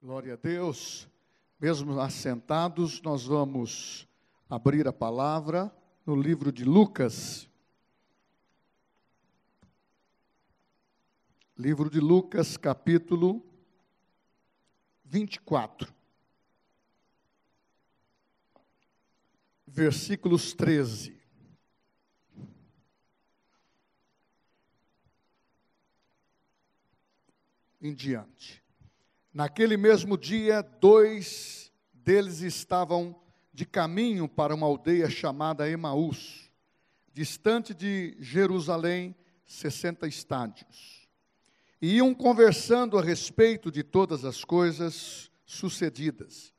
Glória a Deus. Mesmo assentados, nós vamos abrir a palavra no livro de Lucas. Livro de Lucas, capítulo 24. Versículos 13. Em diante. Naquele mesmo dia, dois deles estavam de caminho para uma aldeia chamada Emaús, distante de Jerusalém, 60 estádios. E iam conversando a respeito de todas as coisas sucedidas.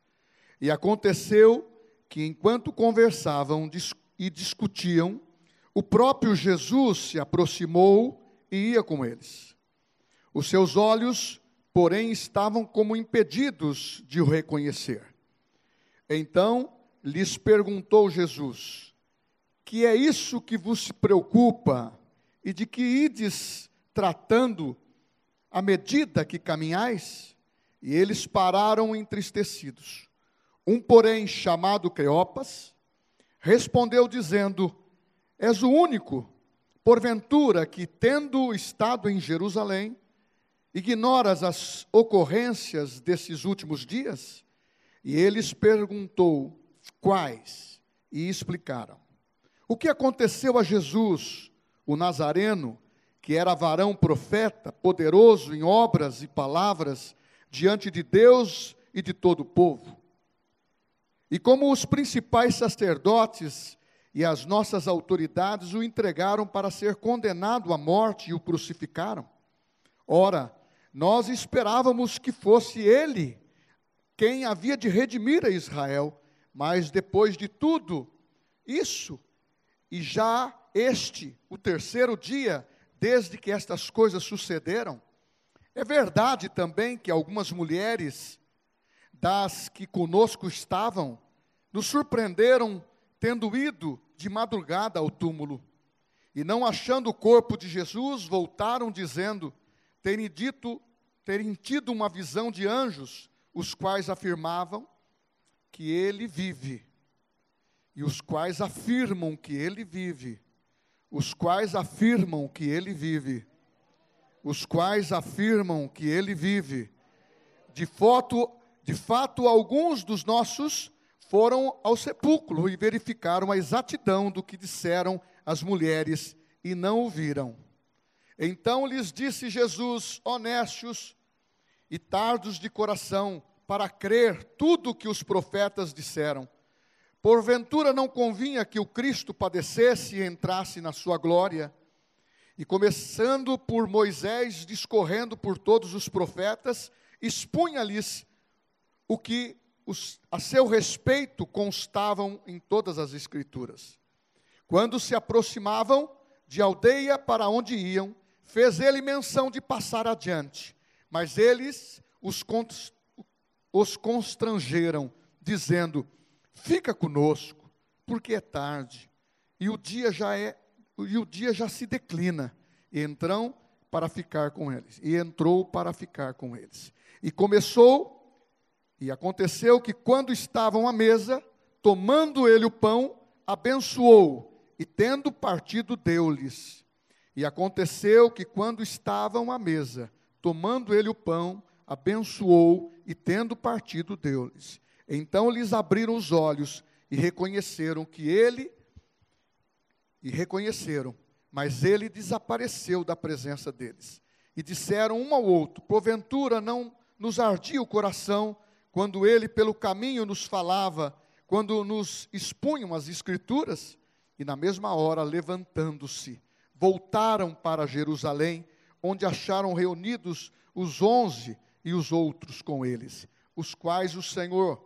E aconteceu que, enquanto conversavam e discutiam, o próprio Jesus se aproximou e ia com eles. Os seus olhos porém estavam como impedidos de o reconhecer. Então lhes perguntou Jesus: Que é isso que vos preocupa e de que ides tratando à medida que caminhais? E eles pararam entristecidos. Um, porém, chamado Cleopas, respondeu dizendo: És o único, porventura, que, tendo estado em Jerusalém, Ignoras as ocorrências desses últimos dias? E eles perguntou quais e explicaram. O que aconteceu a Jesus, o Nazareno, que era varão profeta, poderoso em obras e palavras diante de Deus e de todo o povo? E como os principais sacerdotes e as nossas autoridades o entregaram para ser condenado à morte e o crucificaram. Ora, nós esperávamos que fosse ele quem havia de redimir a Israel, mas depois de tudo isso, e já este, o terceiro dia, desde que estas coisas sucederam, é verdade também que algumas mulheres, das que conosco estavam, nos surpreenderam tendo ido de madrugada ao túmulo. E não achando o corpo de Jesus, voltaram dizendo: terem dito, terem tido uma visão de anjos, os quais afirmavam que ele vive, e os quais afirmam que ele vive, os quais afirmam que ele vive, os quais afirmam que ele vive. De de fato, alguns dos nossos foram ao sepulcro e verificaram a exatidão do que disseram as mulheres e não o viram. Então lhes disse Jesus, honestos e tardos de coração, para crer tudo o que os profetas disseram. Porventura não convinha que o Cristo padecesse e entrasse na sua glória. E começando por Moisés, discorrendo por todos os profetas, expunha-lhes o que os, a seu respeito constavam em todas as Escrituras. Quando se aproximavam de aldeia para onde iam, fez ele menção de passar adiante, mas eles os, os constrangeram, dizendo: Fica conosco, porque é tarde, e o dia já é, e o dia já se declina. E para ficar com eles. E entrou para ficar com eles. E começou, e aconteceu que quando estavam à mesa, tomando ele o pão, abençoou, e tendo partido, deu-lhes e aconteceu que, quando estavam à mesa, tomando ele o pão, abençoou e, tendo partido, deu-lhes. Então lhes abriram os olhos e reconheceram que ele, e reconheceram, mas ele desapareceu da presença deles. E disseram um ao outro: Porventura não nos ardia o coração quando ele pelo caminho nos falava, quando nos expunham as Escrituras? E na mesma hora, levantando-se, voltaram para Jerusalém, onde acharam reunidos os onze e os outros com eles, os quais o Senhor,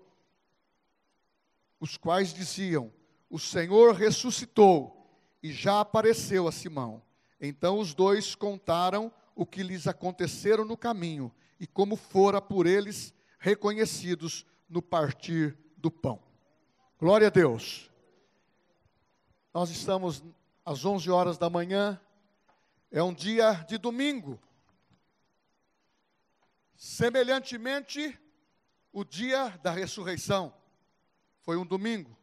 os quais diziam: O Senhor ressuscitou e já apareceu a Simão. Então os dois contaram o que lhes aconteceram no caminho e como fora por eles reconhecidos no partir do pão. Glória a Deus. Nós estamos às 11 horas da manhã, é um dia de domingo. Semelhantemente, o dia da ressurreição. Foi um domingo.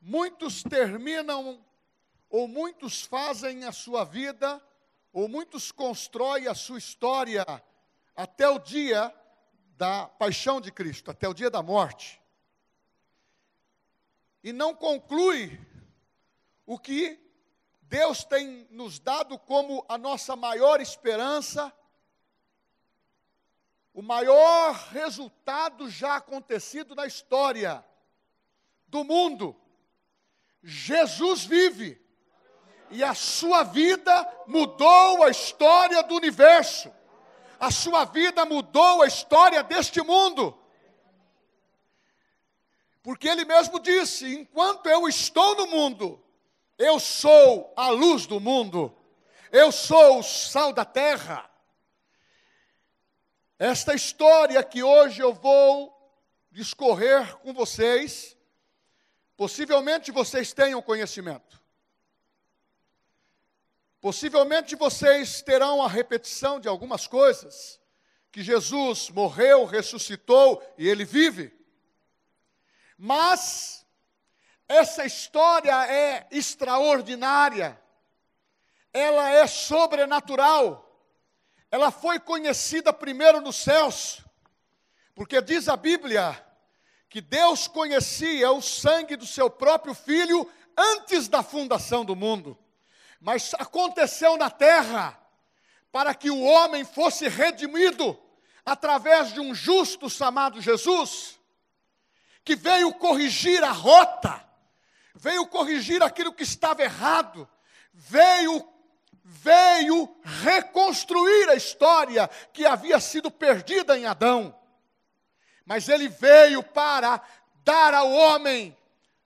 Muitos terminam, ou muitos fazem a sua vida, ou muitos constroem a sua história até o dia da paixão de Cristo, até o dia da morte. E não conclui o que Deus tem nos dado como a nossa maior esperança, o maior resultado já acontecido na história do mundo. Jesus vive. E a sua vida mudou a história do universo a sua vida mudou a história deste mundo. Porque ele mesmo disse: enquanto eu estou no mundo, eu sou a luz do mundo, eu sou o sal da terra. Esta história que hoje eu vou discorrer com vocês, possivelmente vocês tenham conhecimento. Possivelmente vocês terão a repetição de algumas coisas, que Jesus morreu, ressuscitou e ele vive. Mas essa história é extraordinária, ela é sobrenatural, ela foi conhecida primeiro nos céus, porque diz a Bíblia que Deus conhecia o sangue do seu próprio filho antes da fundação do mundo. Mas aconteceu na terra para que o homem fosse redimido através de um justo chamado Jesus, que veio corrigir a rota, veio corrigir aquilo que estava errado, veio veio reconstruir a história que havia sido perdida em Adão. Mas ele veio para dar ao homem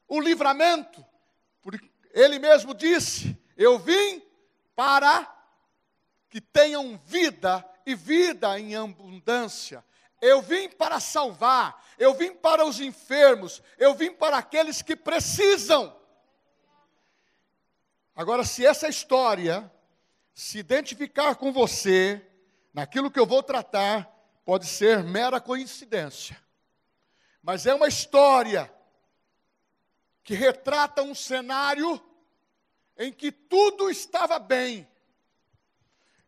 o livramento. Porque ele mesmo disse: eu vim para que tenham vida e vida em abundância. Eu vim para salvar, eu vim para os enfermos, eu vim para aqueles que precisam. Agora, se essa história se identificar com você, naquilo que eu vou tratar, pode ser mera coincidência. Mas é uma história que retrata um cenário em que tudo estava bem.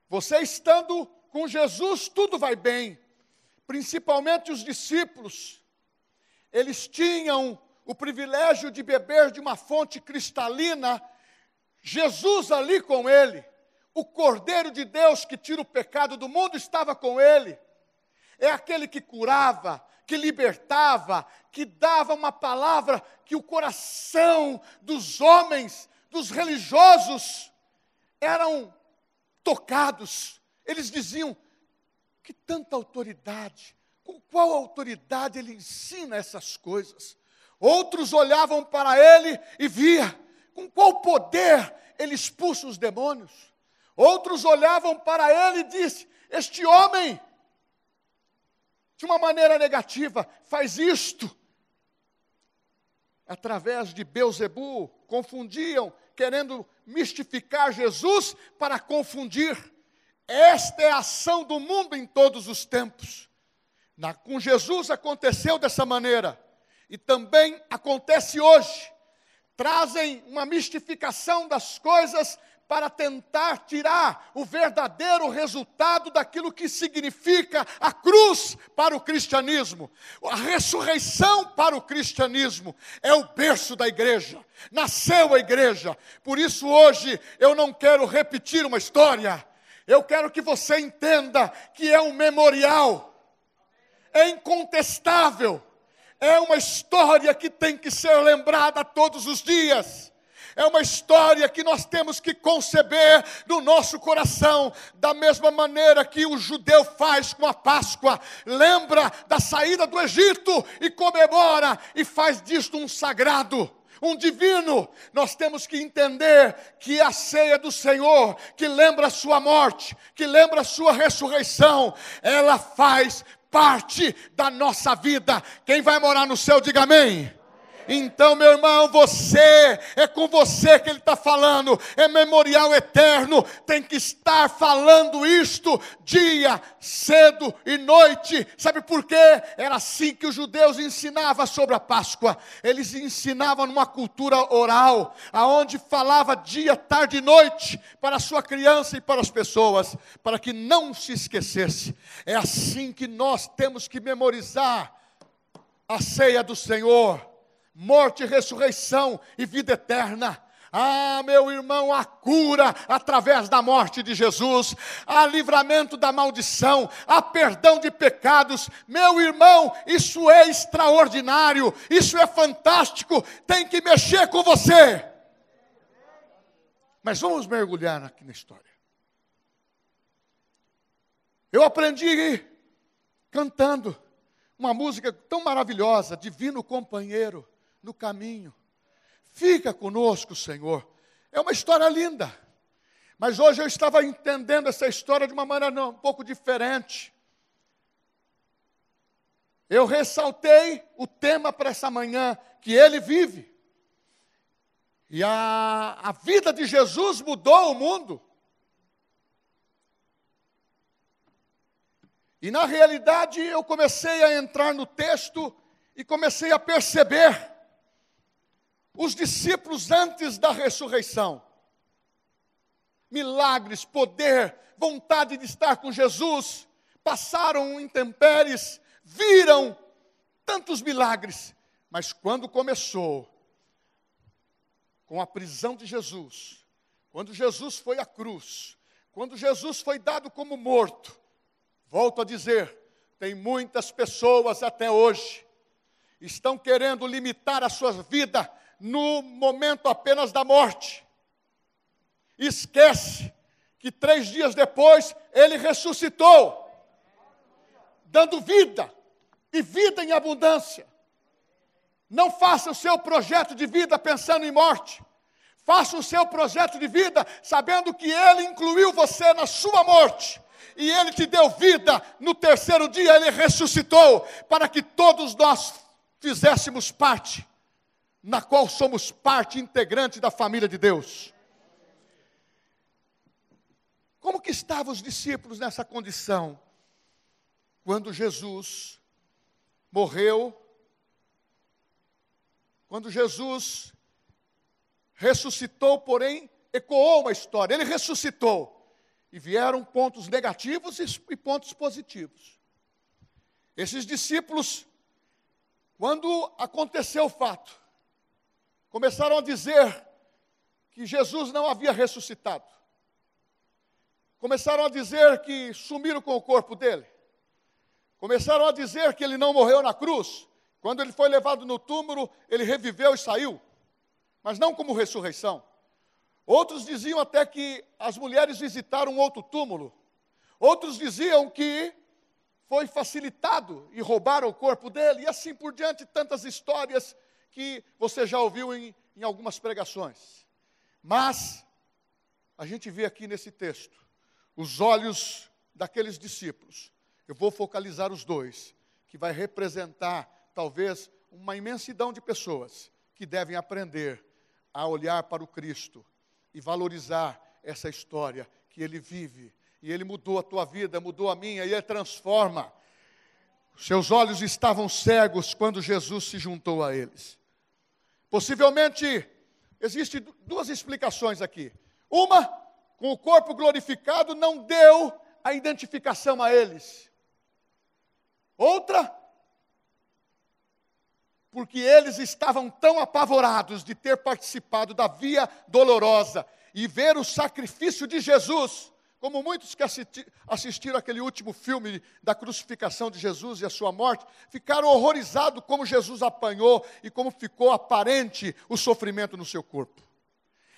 Você estando com Jesus, tudo vai bem. Principalmente os discípulos. Eles tinham o privilégio de beber de uma fonte cristalina, Jesus ali com ele. O Cordeiro de Deus que tira o pecado do mundo estava com ele. É aquele que curava, que libertava, que dava uma palavra que o coração dos homens dos religiosos eram tocados. Eles diziam: que tanta autoridade, com qual autoridade ele ensina essas coisas? Outros olhavam para ele e via com qual poder ele expulsa os demônios. Outros olhavam para ele e disse: Este homem, de uma maneira negativa, faz isto. Através de Beuzebu, confundiam querendo mistificar Jesus para confundir. Esta é a ação do mundo em todos os tempos. Na, com Jesus aconteceu dessa maneira, e também acontece hoje. Trazem uma mistificação das coisas para tentar tirar o verdadeiro resultado daquilo que significa a cruz para o cristianismo. A ressurreição para o cristianismo é o berço da igreja. Nasceu a igreja. Por isso hoje eu não quero repetir uma história. Eu quero que você entenda que é um memorial. É incontestável. É uma história que tem que ser lembrada todos os dias é uma história que nós temos que conceber no nosso coração, da mesma maneira que o judeu faz com a Páscoa, lembra da saída do Egito e comemora e faz disto um sagrado um divino, nós temos que entender que a ceia do Senhor, que lembra a sua morte, que lembra a sua ressurreição, ela faz parte da nossa vida. Quem vai morar no céu, diga amém. Então, meu irmão, você, é com você que ele está falando, é memorial eterno, tem que estar falando isto dia, cedo e noite. Sabe por quê? Era assim que os judeus ensinavam sobre a Páscoa. Eles ensinavam numa cultura oral, aonde falava dia, tarde e noite para a sua criança e para as pessoas, para que não se esquecesse. É assim que nós temos que memorizar a ceia do Senhor morte, ressurreição e vida eterna. Ah, meu irmão, a cura através da morte de Jesus, há livramento da maldição, há perdão de pecados. Meu irmão, isso é extraordinário, isso é fantástico, tem que mexer com você. Mas vamos mergulhar aqui na história. Eu aprendi cantando uma música tão maravilhosa, Divino Companheiro no caminho. Fica conosco, Senhor. É uma história linda. Mas hoje eu estava entendendo essa história de uma maneira um pouco diferente. Eu ressaltei o tema para essa manhã, que ele vive. E a, a vida de Jesus mudou o mundo. E na realidade eu comecei a entrar no texto e comecei a perceber os discípulos antes da ressurreição. Milagres, poder, vontade de estar com Jesus, passaram intempéries, viram tantos milagres, mas quando começou com a prisão de Jesus, quando Jesus foi à cruz, quando Jesus foi dado como morto, volto a dizer, tem muitas pessoas até hoje estão querendo limitar a sua vida no momento apenas da morte. Esquece que três dias depois ele ressuscitou, dando vida e vida em abundância. Não faça o seu projeto de vida pensando em morte. Faça o seu projeto de vida sabendo que Ele incluiu você na sua morte. E Ele te deu vida. No terceiro dia Ele ressuscitou para que todos nós fizéssemos parte na qual somos parte integrante da família de Deus. Como que estavam os discípulos nessa condição? Quando Jesus morreu, quando Jesus ressuscitou, porém, ecoou uma história, ele ressuscitou. E vieram pontos negativos e pontos positivos. Esses discípulos, quando aconteceu o fato, começaram a dizer que Jesus não havia ressuscitado. Começaram a dizer que sumiram com o corpo dele. Começaram a dizer que ele não morreu na cruz. Quando ele foi levado no túmulo, ele reviveu e saiu. Mas não como ressurreição. Outros diziam até que as mulheres visitaram outro túmulo. Outros diziam que foi facilitado e roubaram o corpo dele, e assim por diante, tantas histórias que você já ouviu em, em algumas pregações. Mas, a gente vê aqui nesse texto, os olhos daqueles discípulos. Eu vou focalizar os dois, que vai representar, talvez, uma imensidão de pessoas que devem aprender a olhar para o Cristo e valorizar essa história que ele vive. E ele mudou a tua vida, mudou a minha, e ele transforma. Seus olhos estavam cegos quando Jesus se juntou a eles. Possivelmente, existem duas explicações aqui. Uma, com o corpo glorificado, não deu a identificação a eles. Outra, porque eles estavam tão apavorados de ter participado da via dolorosa e ver o sacrifício de Jesus como muitos que assistiram aquele último filme da crucificação de Jesus e a sua morte, ficaram horrorizados como Jesus apanhou e como ficou aparente o sofrimento no seu corpo.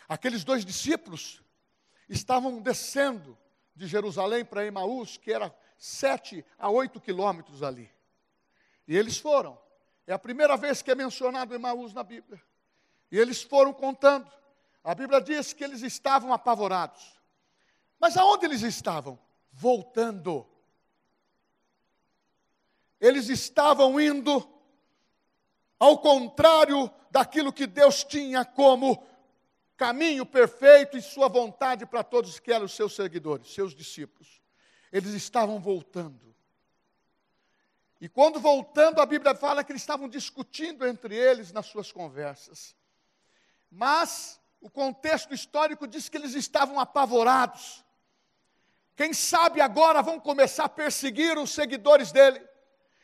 Aqueles dois discípulos estavam descendo de Jerusalém para Emaús, que era sete a oito quilômetros ali. E eles foram. É a primeira vez que é mencionado Emaús na Bíblia. E eles foram contando. A Bíblia diz que eles estavam apavorados. Mas aonde eles estavam? Voltando. Eles estavam indo ao contrário daquilo que Deus tinha como caminho perfeito e sua vontade para todos que eram os seus seguidores, seus discípulos. Eles estavam voltando. E quando voltando, a Bíblia fala que eles estavam discutindo entre eles nas suas conversas. Mas o contexto histórico diz que eles estavam apavorados. Quem sabe agora vão começar a perseguir os seguidores dele.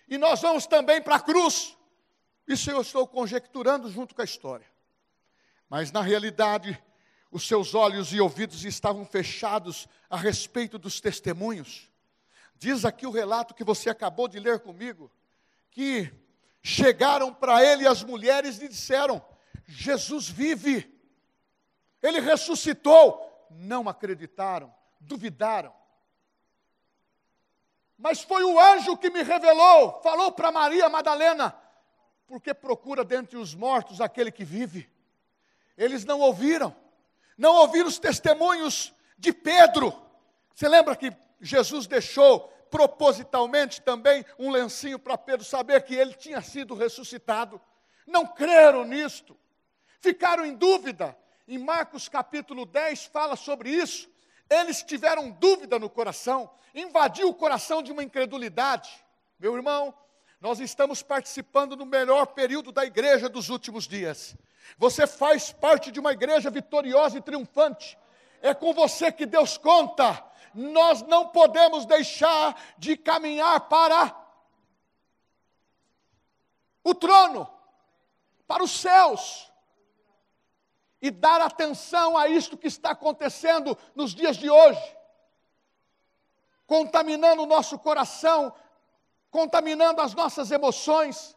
E nós vamos também para a cruz. Isso eu estou conjecturando junto com a história. Mas na realidade, os seus olhos e ouvidos estavam fechados a respeito dos testemunhos. Diz aqui o relato que você acabou de ler comigo, que chegaram para ele as mulheres e disseram: Jesus vive, ele ressuscitou. Não acreditaram, duvidaram. Mas foi o anjo que me revelou, falou para Maria Madalena: porque procura dentre os mortos aquele que vive. Eles não ouviram, não ouviram os testemunhos de Pedro. Você lembra que Jesus deixou propositalmente também um lencinho para Pedro saber que ele tinha sido ressuscitado? Não creram nisto, ficaram em dúvida. Em Marcos capítulo 10 fala sobre isso. Eles tiveram dúvida no coração, invadiu o coração de uma incredulidade. Meu irmão, nós estamos participando do melhor período da igreja dos últimos dias. Você faz parte de uma igreja vitoriosa e triunfante. É com você que Deus conta. Nós não podemos deixar de caminhar para o trono, para os céus, e dar atenção a isto que está acontecendo nos dias de hoje, contaminando o nosso coração contaminando as nossas emoções,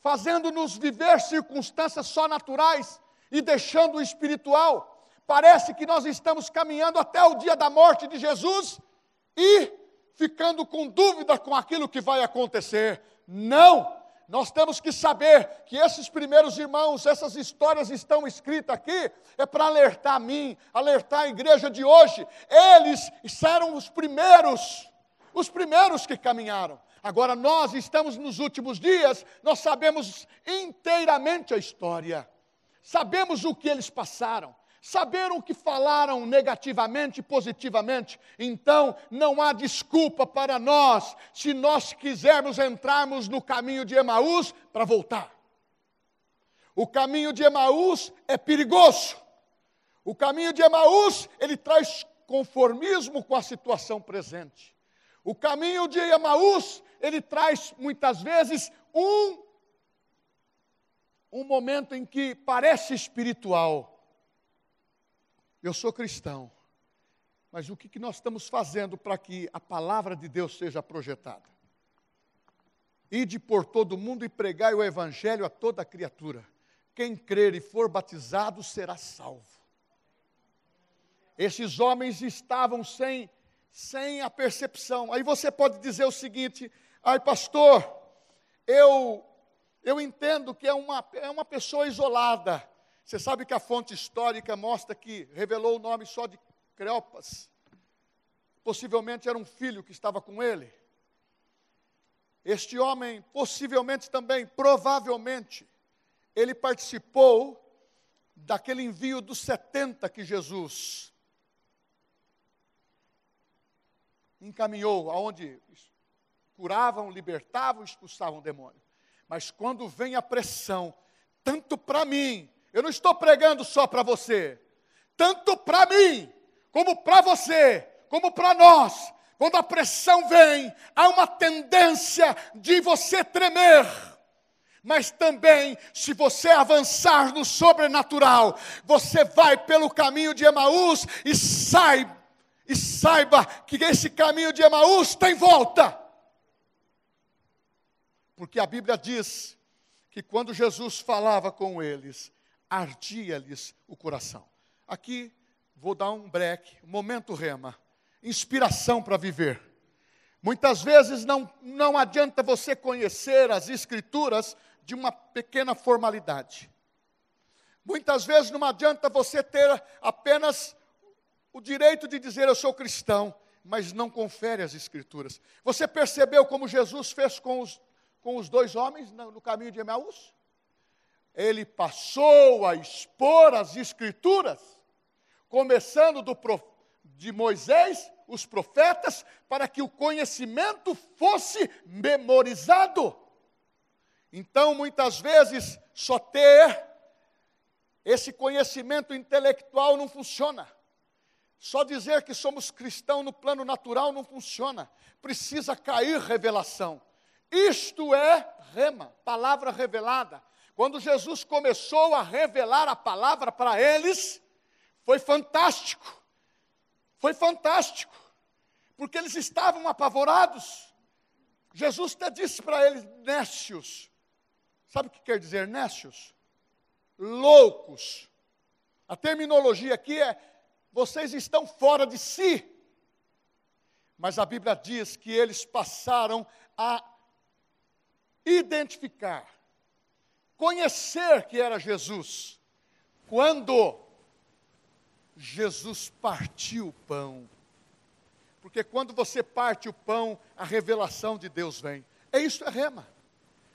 fazendo-nos viver circunstâncias só naturais e deixando o espiritual. Parece que nós estamos caminhando até o dia da morte de Jesus e ficando com dúvida com aquilo que vai acontecer. Não! Nós temos que saber que esses primeiros irmãos, essas histórias estão escritas aqui, é para alertar a mim, alertar a igreja de hoje. Eles eram os primeiros, os primeiros que caminharam. Agora nós estamos nos últimos dias, nós sabemos inteiramente a história, sabemos o que eles passaram, saberam o que falaram negativamente e positivamente, então não há desculpa para nós, se nós quisermos entrarmos no caminho de Emaús para voltar. O caminho de Emaús é perigoso. O caminho de Emaús, ele traz conformismo com a situação presente. O caminho de Emaús, ele traz muitas vezes um um momento em que parece espiritual. Eu sou cristão, mas o que, nós estamos fazendo para que a palavra de Deus seja projetada? Ide por todo mundo e pregai o evangelho a toda criatura. Quem crer e for batizado será salvo. Esses homens estavam sem, sem a percepção. Aí você pode dizer o seguinte: Ai, pastor, eu, eu entendo que é uma, é uma pessoa isolada. Você sabe que a fonte histórica mostra que revelou o nome só de Creopas. Possivelmente era um filho que estava com ele. Este homem, possivelmente também, provavelmente, ele participou daquele envio dos 70 que Jesus encaminhou, aonde curavam, libertavam, expulsavam o demônio. Mas quando vem a pressão, tanto para mim, eu não estou pregando só para você, tanto para mim, como para você, como para nós, quando a pressão vem, há uma tendência de você tremer. Mas também, se você avançar no sobrenatural, você vai pelo caminho de Emaús e saiba, e saiba que esse caminho de Emaús tem volta. Porque a Bíblia diz que quando Jesus falava com eles, ardia-lhes o coração. Aqui vou dar um break, um momento rema, inspiração para viver. Muitas vezes não, não adianta você conhecer as Escrituras de uma pequena formalidade. Muitas vezes não adianta você ter apenas o direito de dizer eu sou cristão, mas não confere as Escrituras. Você percebeu como Jesus fez com os com os dois homens no caminho de Emaús? Ele passou a expor as Escrituras, começando do, de Moisés, os profetas, para que o conhecimento fosse memorizado. Então, muitas vezes, só ter esse conhecimento intelectual não funciona. Só dizer que somos cristãos no plano natural não funciona. Precisa cair revelação. Isto é rema, palavra revelada. Quando Jesus começou a revelar a palavra para eles, foi fantástico. Foi fantástico. Porque eles estavam apavorados. Jesus até disse para eles, nécios. Sabe o que quer dizer nécios? Loucos. A terminologia aqui é vocês estão fora de si. Mas a Bíblia diz que eles passaram a identificar, conhecer que era Jesus, quando Jesus partiu o pão. Porque quando você parte o pão, a revelação de Deus vem. É isso, é rema.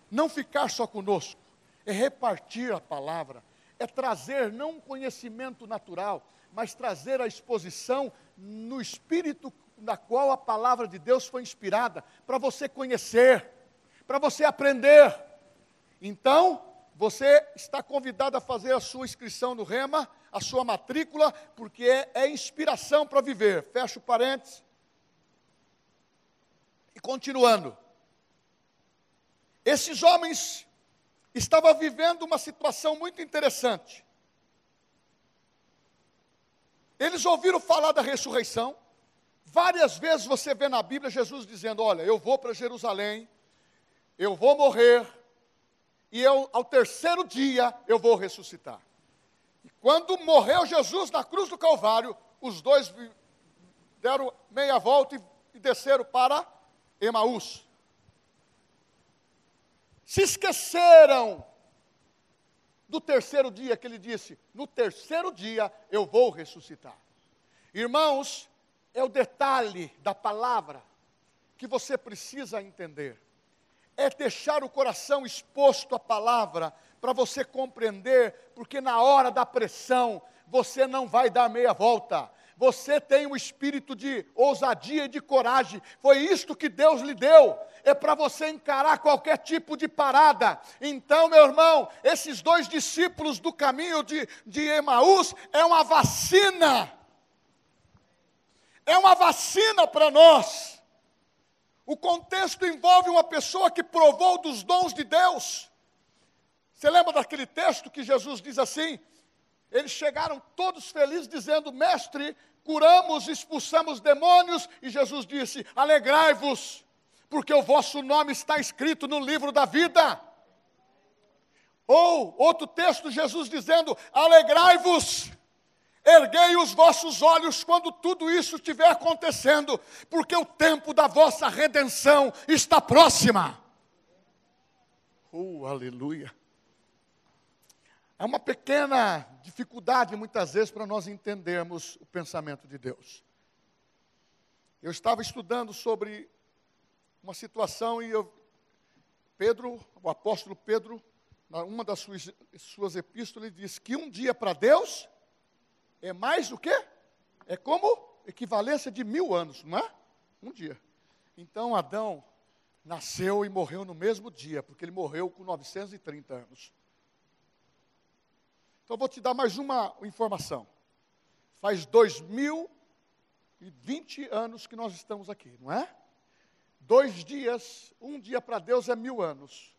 Não ficar só conosco, é repartir a palavra, é trazer não um conhecimento natural, mas trazer a exposição no espírito na qual a palavra de Deus foi inspirada, para você conhecer, para você aprender. Então, você está convidado a fazer a sua inscrição no Rema, a sua matrícula, porque é, é inspiração para viver. Fecha o parênteses. E continuando. Esses homens estavam vivendo uma situação muito interessante. Eles ouviram falar da ressurreição. Várias vezes você vê na Bíblia Jesus dizendo: Olha, eu vou para Jerusalém, eu vou morrer, e eu, ao terceiro dia eu vou ressuscitar. E quando morreu Jesus na cruz do Calvário, os dois deram meia volta e, e desceram para Emaús. Se esqueceram do terceiro dia que ele disse: No terceiro dia eu vou ressuscitar. Irmãos, é o detalhe da palavra que você precisa entender. É deixar o coração exposto à palavra para você compreender, porque na hora da pressão você não vai dar meia volta você tem um espírito de ousadia e de coragem. Foi isto que Deus lhe deu. É para você encarar qualquer tipo de parada. Então, meu irmão, esses dois discípulos do caminho de, de Emaús é uma vacina. É uma vacina para nós. O contexto envolve uma pessoa que provou dos dons de Deus. Você lembra daquele texto que Jesus diz assim? Eles chegaram todos felizes, dizendo: Mestre, curamos, expulsamos demônios, e Jesus disse: Alegrai-vos, porque o vosso nome está escrito no livro da vida. Ou outro texto, Jesus dizendo: Alegrai-vos, erguei os vossos olhos quando tudo isso estiver acontecendo, porque o tempo da vossa redenção está próxima. Oh, aleluia. É uma pequena dificuldade, muitas vezes, para nós entendermos o pensamento de Deus. Eu estava estudando sobre uma situação e eu, Pedro, o apóstolo Pedro, uma das suas, suas epístolas, diz que um dia para Deus é mais do que? É como equivalência de mil anos, não é? Um dia. Então Adão nasceu e morreu no mesmo dia, porque ele morreu com 930 anos. Então, vou te dar mais uma informação. Faz 2020 anos que nós estamos aqui, não é? Dois dias, um dia para Deus é mil anos.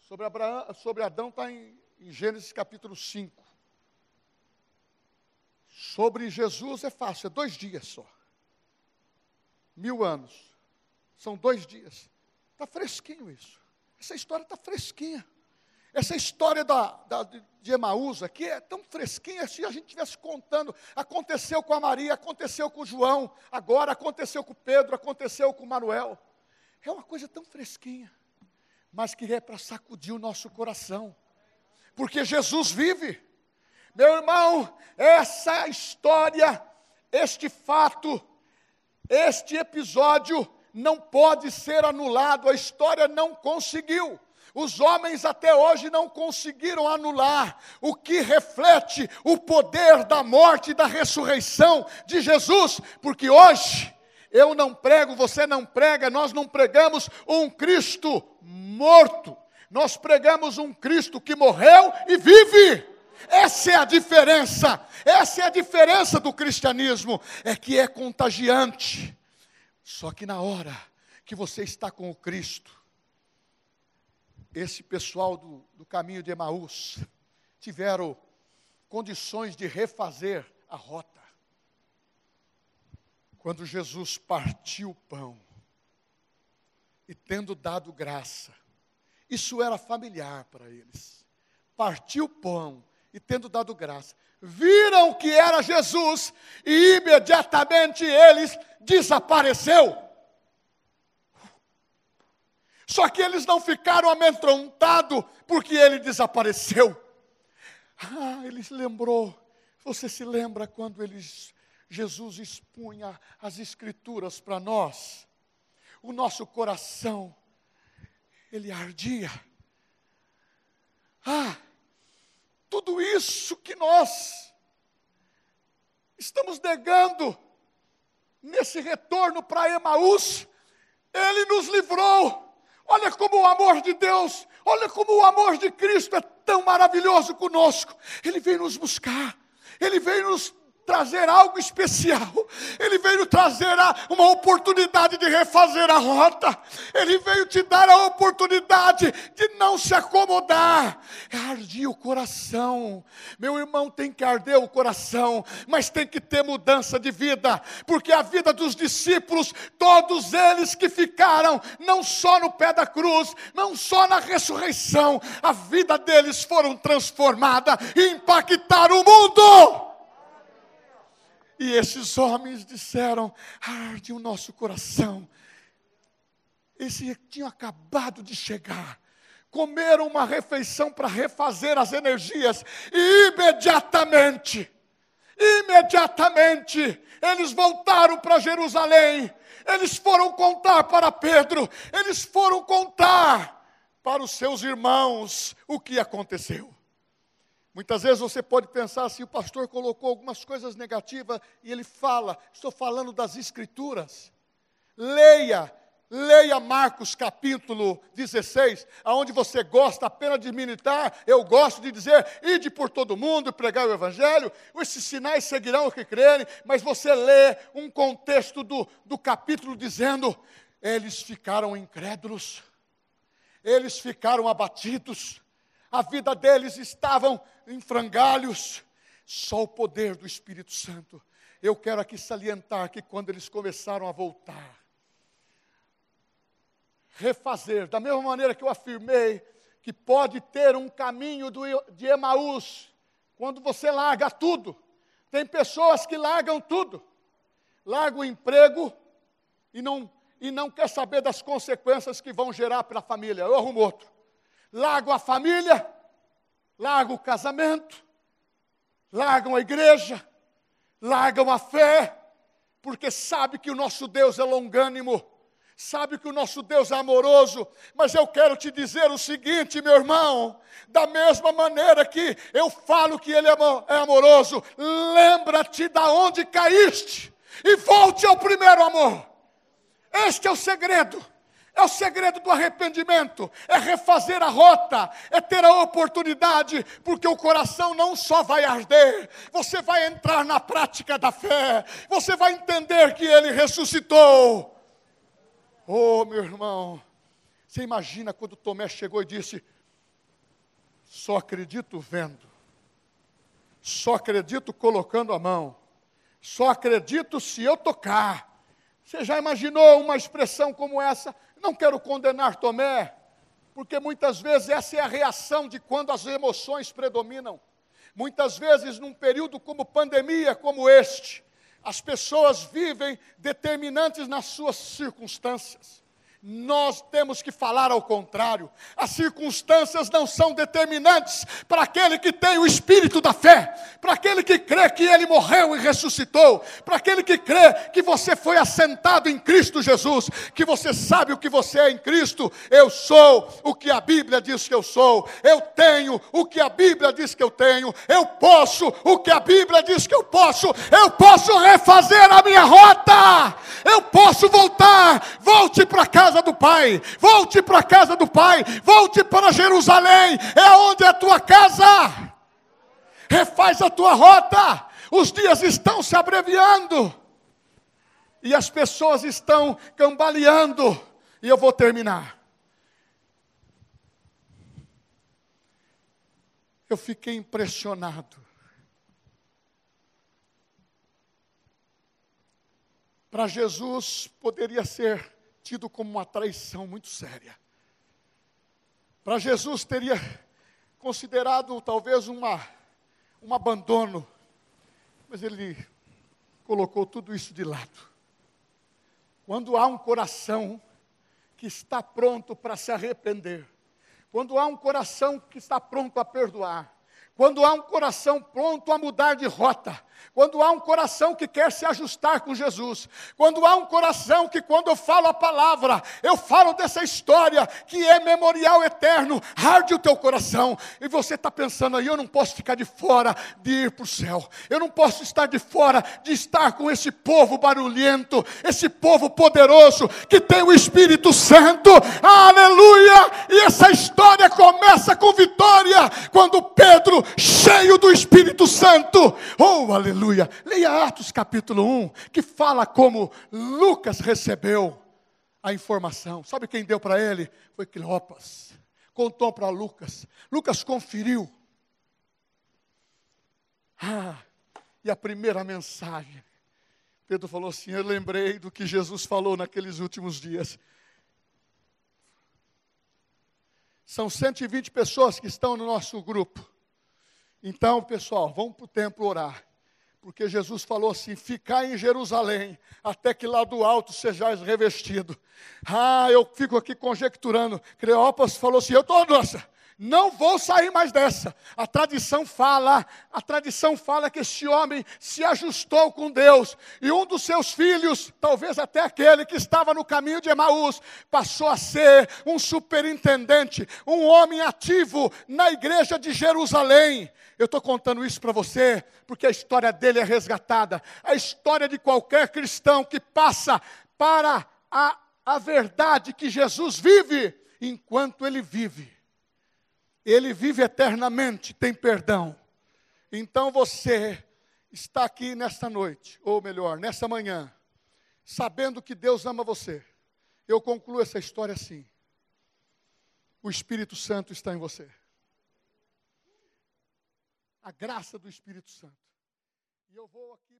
Sobre, Abraão, sobre Adão está em, em Gênesis capítulo 5. Sobre Jesus é fácil, é dois dias só. Mil anos. São dois dias. Está fresquinho isso. Essa história está fresquinha. Essa história da, da, de Emaús aqui é tão fresquinha, se a gente estivesse contando. Aconteceu com a Maria, aconteceu com o João, agora aconteceu com o Pedro, aconteceu com o Manuel. É uma coisa tão fresquinha, mas que é para sacudir o nosso coração, porque Jesus vive. Meu irmão, essa história, este fato, este episódio não pode ser anulado, a história não conseguiu Os homens até hoje não conseguiram anular o que reflete o poder da morte e da ressurreição de Jesus, porque hoje eu não prego, você não prega, nós não pregamos um Cristo morto, nós pregamos um Cristo que morreu e vive. Essa é a diferença, essa é a diferença do cristianismo, é que é contagiante. Só que na hora que você está com o Cristo, esse pessoal do, do caminho de Emaús tiveram condições de refazer a rota. Quando Jesus partiu o pão e tendo dado graça, isso era familiar para eles. Partiu o pão e tendo dado graça, viram que era Jesus e imediatamente eles desapareceu. Só que eles não ficaram amedrontados porque ele desapareceu. Ah, ele se lembrou. Você se lembra quando eles, Jesus expunha as escrituras para nós? O nosso coração, ele ardia. Ah, tudo isso que nós estamos negando nesse retorno para Emaús, ele nos livrou. Olha como o amor de Deus, olha como o amor de Cristo é tão maravilhoso conosco. Ele veio nos buscar, ele veio nos trazer algo especial. Ele veio trazer uma oportunidade de refazer a rota. Ele veio te dar a oportunidade de não se acomodar. É ardir o coração. Meu irmão tem que arder o coração, mas tem que ter mudança de vida, porque a vida dos discípulos, todos eles que ficaram, não só no pé da cruz, não só na ressurreição, a vida deles foram transformada e impactaram o mundo. E esses homens disseram: arde o nosso coração. Eles tinham acabado de chegar, comeram uma refeição para refazer as energias, e imediatamente, imediatamente, eles voltaram para Jerusalém. Eles foram contar para Pedro, eles foram contar para os seus irmãos o que aconteceu. Muitas vezes você pode pensar assim: o pastor colocou algumas coisas negativas e ele fala, estou falando das Escrituras. Leia, leia Marcos capítulo 16, aonde você gosta apenas de militar, eu gosto de dizer, ide por todo mundo e pregar o Evangelho, esses sinais seguirão o que crerem, mas você lê um contexto do, do capítulo dizendo, eles ficaram incrédulos, eles ficaram abatidos, a vida deles estavam em frangalhos, só o poder do Espírito Santo. Eu quero aqui salientar que quando eles começaram a voltar, refazer, da mesma maneira que eu afirmei que pode ter um caminho do, de Emaús, quando você larga tudo. Tem pessoas que largam tudo, largam o emprego e não, e não quer saber das consequências que vão gerar para a família. Eu arrumo outro largam a família, largam o casamento, largam a igreja, largam a fé, porque sabe que o nosso Deus é longânimo, sabe que o nosso Deus é amoroso, mas eu quero te dizer o seguinte, meu irmão, da mesma maneira que eu falo que Ele é, é amoroso, lembra-te da onde caíste e volte ao primeiro amor. Este é o segredo. É o segredo do arrependimento, é refazer a rota, é ter a oportunidade, porque o coração não só vai arder, você vai entrar na prática da fé, você vai entender que ele ressuscitou. Oh, meu irmão, você imagina quando Tomé chegou e disse: Só acredito vendo, só acredito colocando a mão, só acredito se eu tocar. Você já imaginou uma expressão como essa? Não quero condenar Tomé, porque muitas vezes essa é a reação de quando as emoções predominam. Muitas vezes, num período como pandemia, como este, as pessoas vivem determinantes nas suas circunstâncias. Nós temos que falar ao contrário. As circunstâncias não são determinantes para aquele que tem o espírito da fé, para aquele que crê que ele morreu e ressuscitou, para aquele que crê que você foi assentado em Cristo Jesus, que você sabe o que você é em Cristo. Eu sou o que a Bíblia diz que eu sou, eu tenho o que a Bíblia diz que eu tenho, eu posso o que a Bíblia diz que eu posso, eu posso refazer a minha rota, eu posso voltar, volte para casa casa do Pai, volte para a casa do Pai, volte para Jerusalém, é onde é a tua casa. Refaz a tua rota, os dias estão se abreviando, e as pessoas estão cambaleando, e eu vou terminar. Eu fiquei impressionado. Para Jesus poderia ser tido como uma traição muito séria. Para Jesus teria considerado talvez uma, um abandono, mas ele colocou tudo isso de lado. Quando há um coração que está pronto para se arrepender, quando há um coração que está pronto a perdoar, quando há um coração pronto a mudar de rota, quando há um coração que quer se ajustar com Jesus, quando há um coração que, quando eu falo a palavra, eu falo dessa história que é memorial eterno, arde o teu coração, e você está pensando aí, eu não posso ficar de fora de ir para o céu, eu não posso estar de fora de estar com esse povo barulhento, esse povo poderoso que tem o Espírito Santo, aleluia! E essa história começa com vitória, quando Pedro, cheio do Espírito Santo, oh aleluia! Aleluia. Leia Atos capítulo 1, que fala como Lucas recebeu a informação. Sabe quem deu para ele? Foi Cleopas. Contou para Lucas. Lucas conferiu. Ah, e a primeira mensagem. Pedro falou assim: Eu lembrei do que Jesus falou naqueles últimos dias. São 120 pessoas que estão no nosso grupo. Então, pessoal, vamos para o templo orar. Porque Jesus falou assim: ficar em Jerusalém, até que lá do alto sejais revestido. Ah, eu fico aqui conjecturando. Cleopas falou assim: eu estou, nossa, não vou sair mais dessa. A tradição fala, a tradição fala que esse homem se ajustou com Deus e um dos seus filhos, talvez até aquele que estava no caminho de Emaús, passou a ser um superintendente, um homem ativo na igreja de Jerusalém. Eu estou contando isso para você porque a história dele é resgatada. A história de qualquer cristão que passa para a, a verdade que Jesus vive enquanto ele vive ele vive eternamente, tem perdão. Então você está aqui nesta noite, ou melhor, nesta manhã, sabendo que Deus ama você. Eu concluo essa história assim: o Espírito Santo está em você. A graça do Espírito Santo. E eu vou aqui